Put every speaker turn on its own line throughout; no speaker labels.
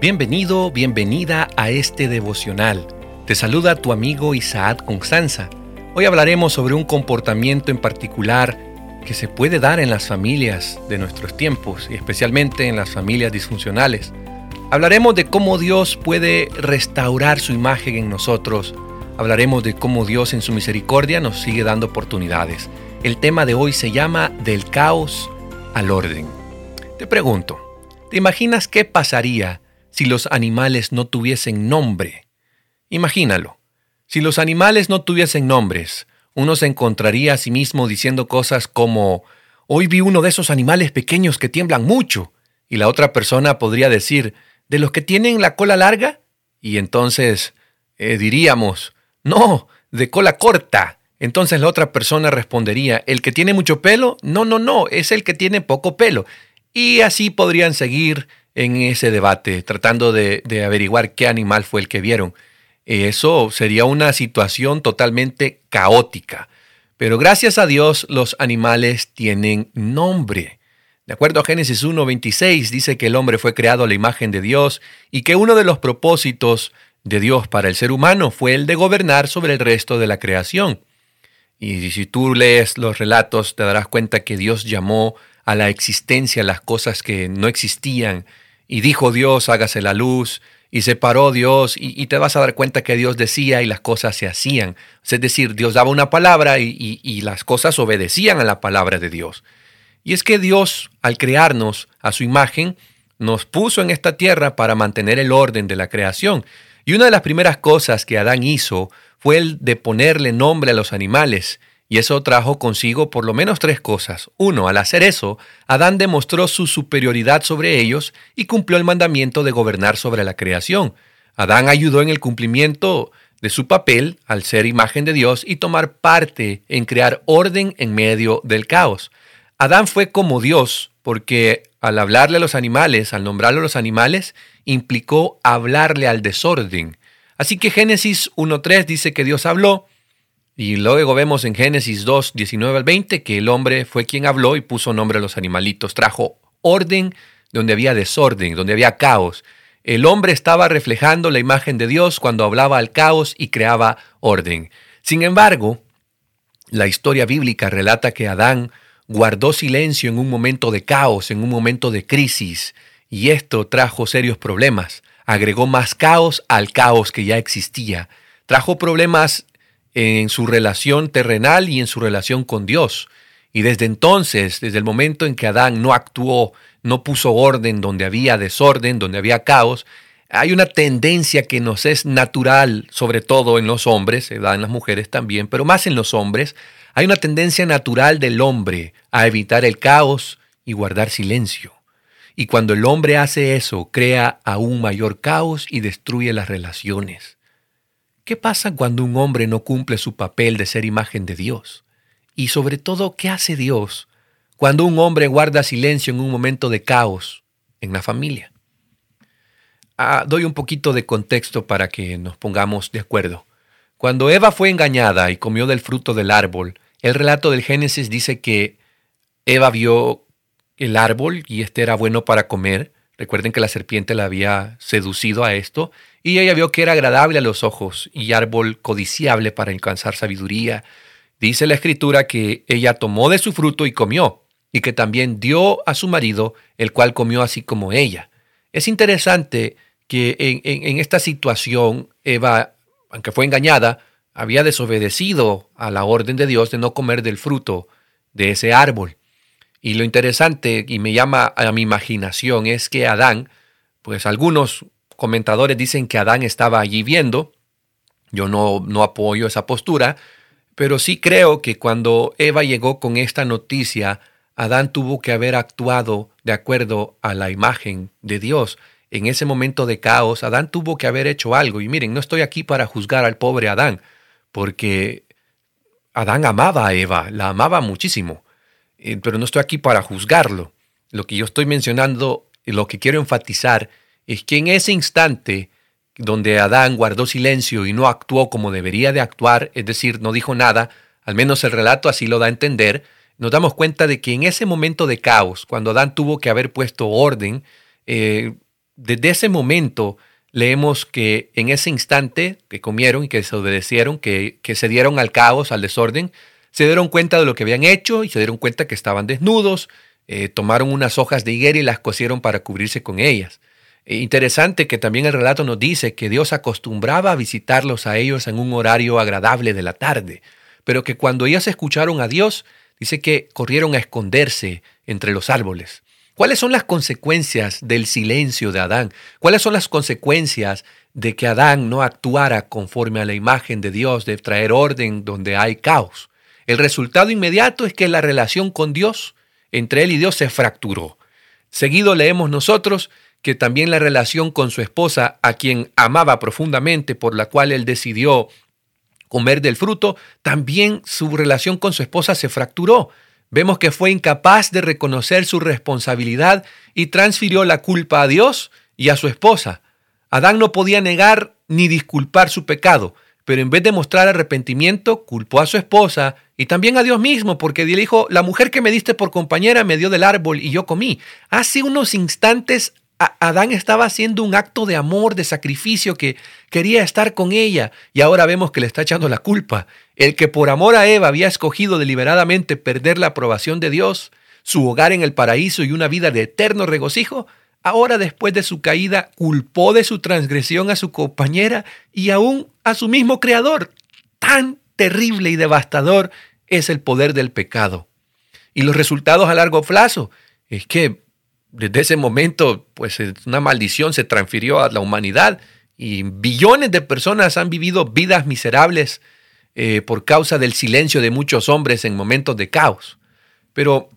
Bienvenido, bienvenida a este devocional. Te saluda tu amigo Isaac Constanza. Hoy hablaremos sobre un comportamiento en particular que se puede dar en las familias de nuestros tiempos y especialmente en las familias disfuncionales. Hablaremos de cómo Dios puede restaurar su imagen en nosotros. Hablaremos de cómo Dios en su misericordia nos sigue dando oportunidades. El tema de hoy se llama Del caos al orden. Te pregunto, ¿te imaginas qué pasaría si los animales no tuviesen nombre? Imagínalo. Si los animales no tuviesen nombres, uno se encontraría a sí mismo diciendo cosas como, hoy vi uno de esos animales pequeños que tiemblan mucho, y la otra persona podría decir, ¿de los que tienen la cola larga? Y entonces eh, diríamos, no, de cola corta. Entonces la otra persona respondería, ¿el que tiene mucho pelo? No, no, no, es el que tiene poco pelo. Y así podrían seguir en ese debate, tratando de, averiguar qué animal fue el que vieron. Eso sería una situación totalmente caótica. Pero gracias a Dios los animales tienen nombre. De acuerdo a Génesis 1.26 dice que el hombre fue creado a la imagen de Dios y que uno de los propósitos de Dios para el ser humano fue el de gobernar sobre el resto de la creación. Y si tú lees los relatos, te darás cuenta que Dios llamó a la existencia las cosas que no existían. Y dijo Dios, hágase la luz, y separó Dios, y, te vas a dar cuenta que Dios decía y las cosas se hacían. Es decir, Dios daba una palabra y, y las cosas obedecían a la palabra de Dios. Y es que Dios, al crearnos a su imagen, nos puso en esta tierra para mantener el orden de la creación. Y una de las primeras cosas que Adán hizo fue el de ponerle nombre a los animales, y eso trajo consigo por lo menos tres cosas. Uno, al hacer eso, Adán demostró su superioridad sobre ellos y cumplió el mandamiento de gobernar sobre la creación. Adán ayudó en el cumplimiento de su papel al ser imagen de Dios y tomar parte en crear orden en medio del caos. Adán fue como Dios porque al hablarle a los animales, al nombrarle a los animales, implicó hablarle al desorden. Así que Génesis 1.3 dice que Dios habló, y luego vemos en Génesis 2, 19 al 20 que el hombre fue quien habló y puso nombre a los animalitos, trajo orden donde había desorden, donde había caos. El hombre estaba reflejando la imagen de Dios cuando hablaba al caos y creaba orden. Sin embargo, la historia bíblica relata que Adán guardó silencio en un momento de caos, en un momento de crisis, y esto trajo serios problemas agregó más caos al caos que ya existía. Trajo problemas en su relación terrenal y en su relación con Dios. Y desde entonces, desde el momento en que Adán no actuó, no puso orden donde había desorden, donde había caos, hay una tendencia que nos es natural, sobre todo en los hombres, se da en las mujeres también, pero más en los hombres, hay una tendencia natural del hombre a evitar el caos y guardar silencio. Y cuando el hombre hace eso, crea aún mayor caos y destruye las relaciones. ¿Qué pasa cuando un hombre no cumple su papel de ser imagen de Dios? Y sobre todo, ¿qué hace Dios cuando un hombre guarda silencio en un momento de caos en la familia? Ah, doy un poquito de contexto para que nos pongamos de acuerdo. Cuando Eva fue engañada y comió del fruto del árbol, el relato del Génesis dice que Eva vio el árbol y este era bueno para comer. Recuerden que la serpiente la había seducido a esto y ella vio que era agradable a los ojos y árbol codiciable para alcanzar sabiduría. Dice la escritura que ella tomó de su fruto y comió y que también dio a su marido, el cual comió así como ella. Es interesante que en, esta situación Eva, aunque fue engañada, había desobedecido a la orden de Dios de no comer del fruto de ese árbol. Y lo interesante y me llama a mi imaginación es que Adán, pues algunos comentadores dicen que Adán estaba allí viendo, yo no, no apoyo esa postura, pero sí creo que cuando Eva llegó con esta noticia, Adán tuvo que haber actuado de acuerdo a la imagen de Dios. En ese momento de caos, Adán tuvo que haber hecho algo. Y miren, no estoy aquí para juzgar al pobre Adán, porque Adán amaba a Eva, la amaba muchísimo. Eh, pero no estoy aquí para juzgarlo. Lo que yo estoy mencionando, lo que quiero enfatizar, es que en ese instante donde Adán guardó silencio y no actuó como debería de actuar, es decir, no dijo nada, al menos el relato así lo da a entender, nos damos cuenta de que en ese momento de caos, cuando Adán tuvo que haber puesto orden, eh, desde ese momento leemos que en ese instante que comieron y que desobedecieron, que, que se dieron al caos, al desorden, se dieron cuenta de lo que habían hecho y se dieron cuenta que estaban desnudos, eh, tomaron unas hojas de higuera y las cosieron para cubrirse con ellas. E interesante que también el relato nos dice que Dios acostumbraba a visitarlos a ellos en un horario agradable de la tarde, pero que cuando ellas escucharon a Dios, dice que corrieron a esconderse entre los árboles. ¿Cuáles son las consecuencias del silencio de Adán? ¿Cuáles son las consecuencias de que Adán no actuara conforme a la imagen de Dios, de traer orden donde hay caos? El resultado inmediato es que la relación con Dios, entre él y Dios, se fracturó. Seguido leemos nosotros que también la relación con su esposa, a quien amaba profundamente, por la cual él decidió comer del fruto, también su relación con su esposa se fracturó. Vemos que fue incapaz de reconocer su responsabilidad y transfirió la culpa a Dios y a su esposa. Adán no podía negar ni disculpar su pecado, pero en vez de mostrar arrepentimiento, culpó a su esposa y también a Dios mismo, porque dijo, la mujer que me diste por compañera me dio del árbol y yo comí. Hace unos instantes Adán estaba haciendo un acto de amor, de sacrificio, que quería estar con ella, y ahora vemos que le está echando la culpa. El que por amor a Eva había escogido deliberadamente perder la aprobación de Dios, su hogar en el paraíso y una vida de eterno regocijo, ahora después de su caída culpó de su transgresión a su compañera y aún a su mismo creador. Tan terrible y devastador es el poder del pecado. Y los resultados a largo plazo es que desde ese momento, pues una maldición se transfirió a la humanidad y billones de personas han vivido vidas miserables eh, por causa del silencio de muchos hombres en momentos de caos. Pero,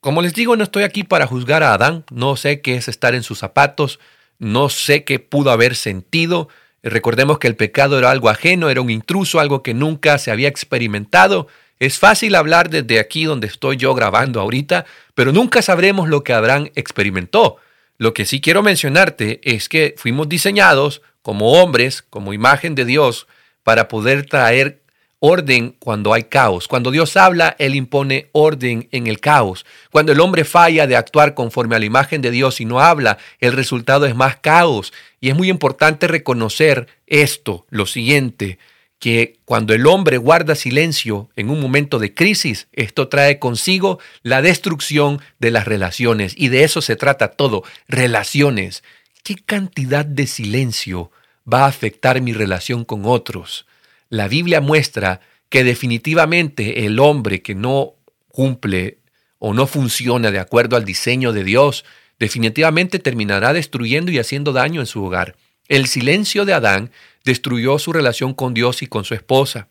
como les digo, no estoy aquí para juzgar a Adán, no sé qué es estar en sus zapatos, no sé qué pudo haber sentido. Recordemos que el pecado era algo ajeno, era un intruso, algo que nunca se había experimentado es fácil hablar desde aquí donde estoy yo grabando ahorita, pero nunca sabremos lo que Abraham experimentó. Lo que sí quiero mencionarte es que fuimos diseñados como hombres, como imagen de Dios, para poder traer orden cuando hay caos. Cuando Dios habla, Él impone orden en el caos. Cuando el hombre falla de actuar conforme a la imagen de Dios y no habla, el resultado es más caos. Y es muy importante reconocer esto, lo siguiente que cuando el hombre guarda silencio en un momento de crisis, esto trae consigo la destrucción de las relaciones. Y de eso se trata todo, relaciones. ¿Qué cantidad de silencio va a afectar mi relación con otros? La Biblia muestra que definitivamente el hombre que no cumple o no funciona de acuerdo al diseño de Dios, definitivamente terminará destruyendo y haciendo daño en su hogar. El silencio de Adán destruyó su relación con Dios y con su esposa.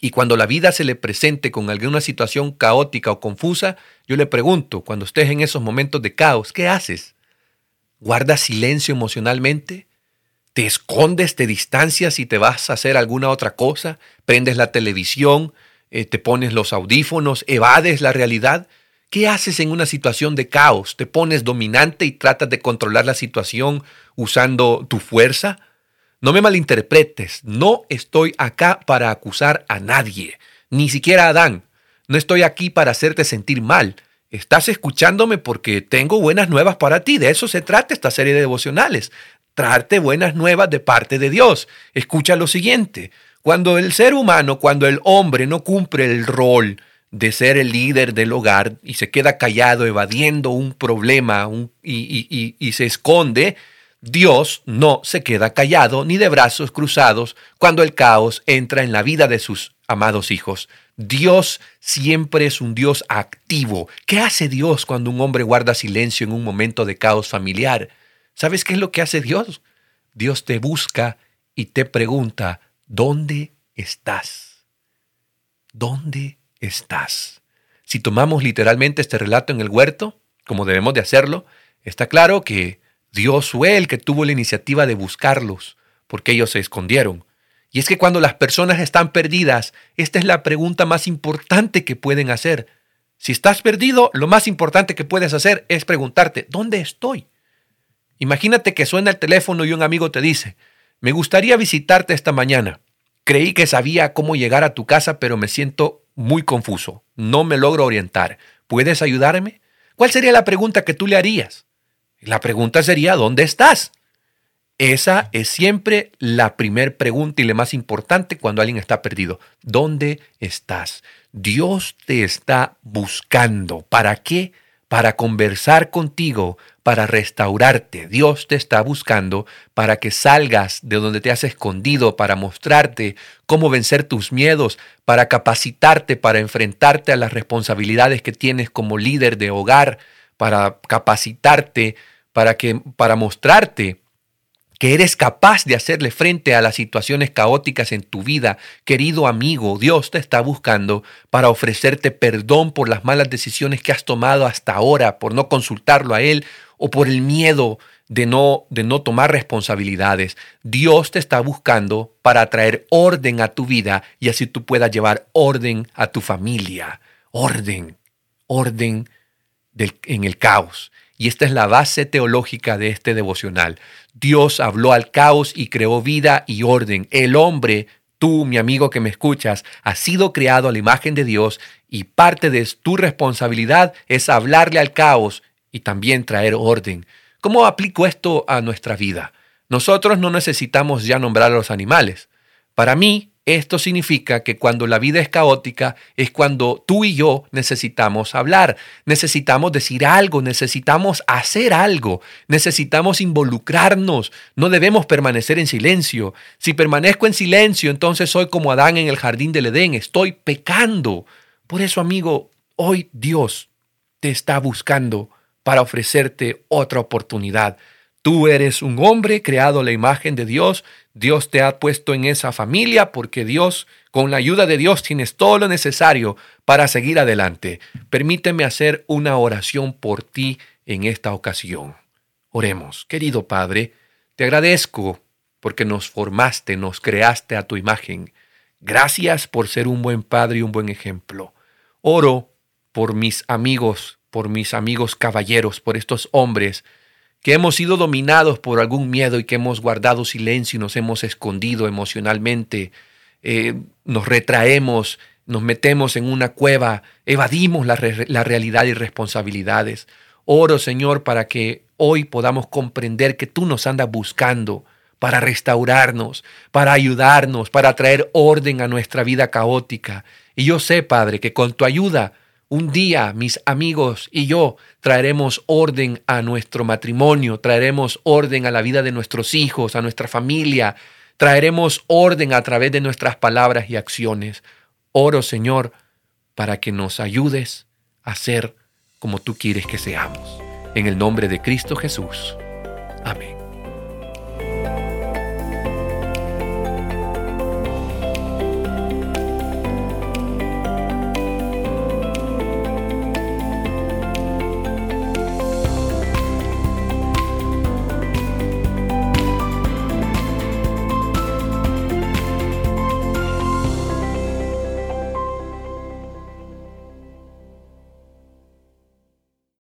Y cuando la vida se le presente con alguna situación caótica o confusa, yo le pregunto, cuando estés en esos momentos de caos, ¿qué haces? ¿Guardas silencio emocionalmente? ¿Te escondes, te distancias y te vas a hacer alguna otra cosa? ¿Prendes la televisión? Eh, ¿Te pones los audífonos? ¿Evades la realidad? ¿Qué haces en una situación de caos? ¿Te pones dominante y tratas de controlar la situación usando tu fuerza? No me malinterpretes, no estoy acá para acusar a nadie, ni siquiera a Adán. No estoy aquí para hacerte sentir mal. Estás escuchándome porque tengo buenas nuevas para ti. De eso se trata esta serie de devocionales. Buenas nuevas de parte de Dios. Escucha lo siguiente. Cuando el ser humano, cuando el hombre no cumple el rol de ser el líder del hogar y se queda callado evadiendo un problema y se esconde, Dios no se queda callado ni de brazos cruzados cuando el caos entra en la vida de sus amados hijos. Dios siempre es un Dios activo. ¿Qué hace Dios cuando un hombre guarda silencio en un momento de caos familiar? ¿Sabes qué es lo que hace Dios? Dios te busca y te pregunta, ¿dónde estás? ¿Dónde estás. Si tomamos literalmente este relato en el huerto, como debemos de hacerlo, está claro que Dios fue el que tuvo la iniciativa de buscarlos, porque ellos se escondieron. Y es que cuando las personas están perdidas, esta es la pregunta más importante que pueden hacer. Si estás perdido, lo más importante que puedes hacer es preguntarte, ¿dónde estoy? Imagínate que suena el teléfono y un amigo te dice, me gustaría visitarte esta mañana. Creí que sabía cómo llegar a tu casa, pero me siento muy confuso. No me logro orientar. ¿Puedes ayudarme? ¿Cuál sería la pregunta que tú le harías? La pregunta sería, ¿dónde estás? Esa es siempre la primera pregunta y la más importante cuando alguien está perdido. ¿Dónde estás? Dios te está buscando. ¿Para qué? Para conversar contigo, para restaurarte. Dios te está buscando para que salgas de donde te has escondido, para mostrarte cómo vencer tus miedos, para capacitarte, para enfrentarte a las responsabilidades que tienes como líder de hogar, para capacitarte, para que para mostrarte que eres capaz de hacerle frente a las situaciones caóticas en tu vida. Querido amigo, Dios te está buscando para ofrecerte perdón por las malas decisiones que has tomado hasta ahora, por no consultarlo a Él o por el miedo de no, de no tomar responsabilidades. Dios te está buscando para traer orden a tu vida y así tú puedas llevar orden a tu familia. Orden, orden en el caos. Y esta es la base teológica de este devocional. Dios habló al caos y creó vida y orden. El hombre, tú, mi amigo que me escuchas, has sido creado a la imagen de Dios y parte de tu responsabilidad es hablarle al caos y también traer orden. ¿Cómo aplico esto a nuestra vida? Nosotros no necesitamos ya nombrar a los animales. Para mí, esto significa que cuando la vida es caótica es cuando tú y yo necesitamos hablar, necesitamos decir algo, necesitamos hacer algo, necesitamos involucrarnos, no debemos permanecer en silencio. Si permanezco en silencio, entonces soy como Adán en el jardín del Edén, estoy pecando. Por eso, amigo, hoy Dios te está buscando para ofrecerte otra oportunidad. Tú eres un hombre creado a la imagen de Dios. Dios te ha puesto en esa familia porque Dios, con la ayuda de Dios, tienes todo lo necesario para seguir adelante. Permíteme hacer una oración por ti en esta ocasión. Oremos. Querido Padre, te agradezco porque nos formaste, nos creaste a tu imagen. Gracias por ser un buen padre y un buen ejemplo. Oro por mis amigos, por mis amigos caballeros, por estos hombres que hemos sido dominados por algún miedo y que hemos guardado silencio y nos hemos escondido emocionalmente, eh, nos retraemos, nos metemos en una cueva, evadimos la, la realidad y responsabilidades. Oro, Señor, para que hoy podamos comprender que tú nos andas buscando para restaurarnos, para ayudarnos, para traer orden a nuestra vida caótica. Y yo sé, Padre, que con tu ayuda un día mis amigos y yo traeremos orden a nuestro matrimonio, traeremos orden a la vida de nuestros hijos, a nuestra familia, traeremos orden a través de nuestras palabras y acciones. Oro, Señor, para que nos ayudes a ser como tú quieres que seamos. En el nombre de Cristo Jesús. Amén.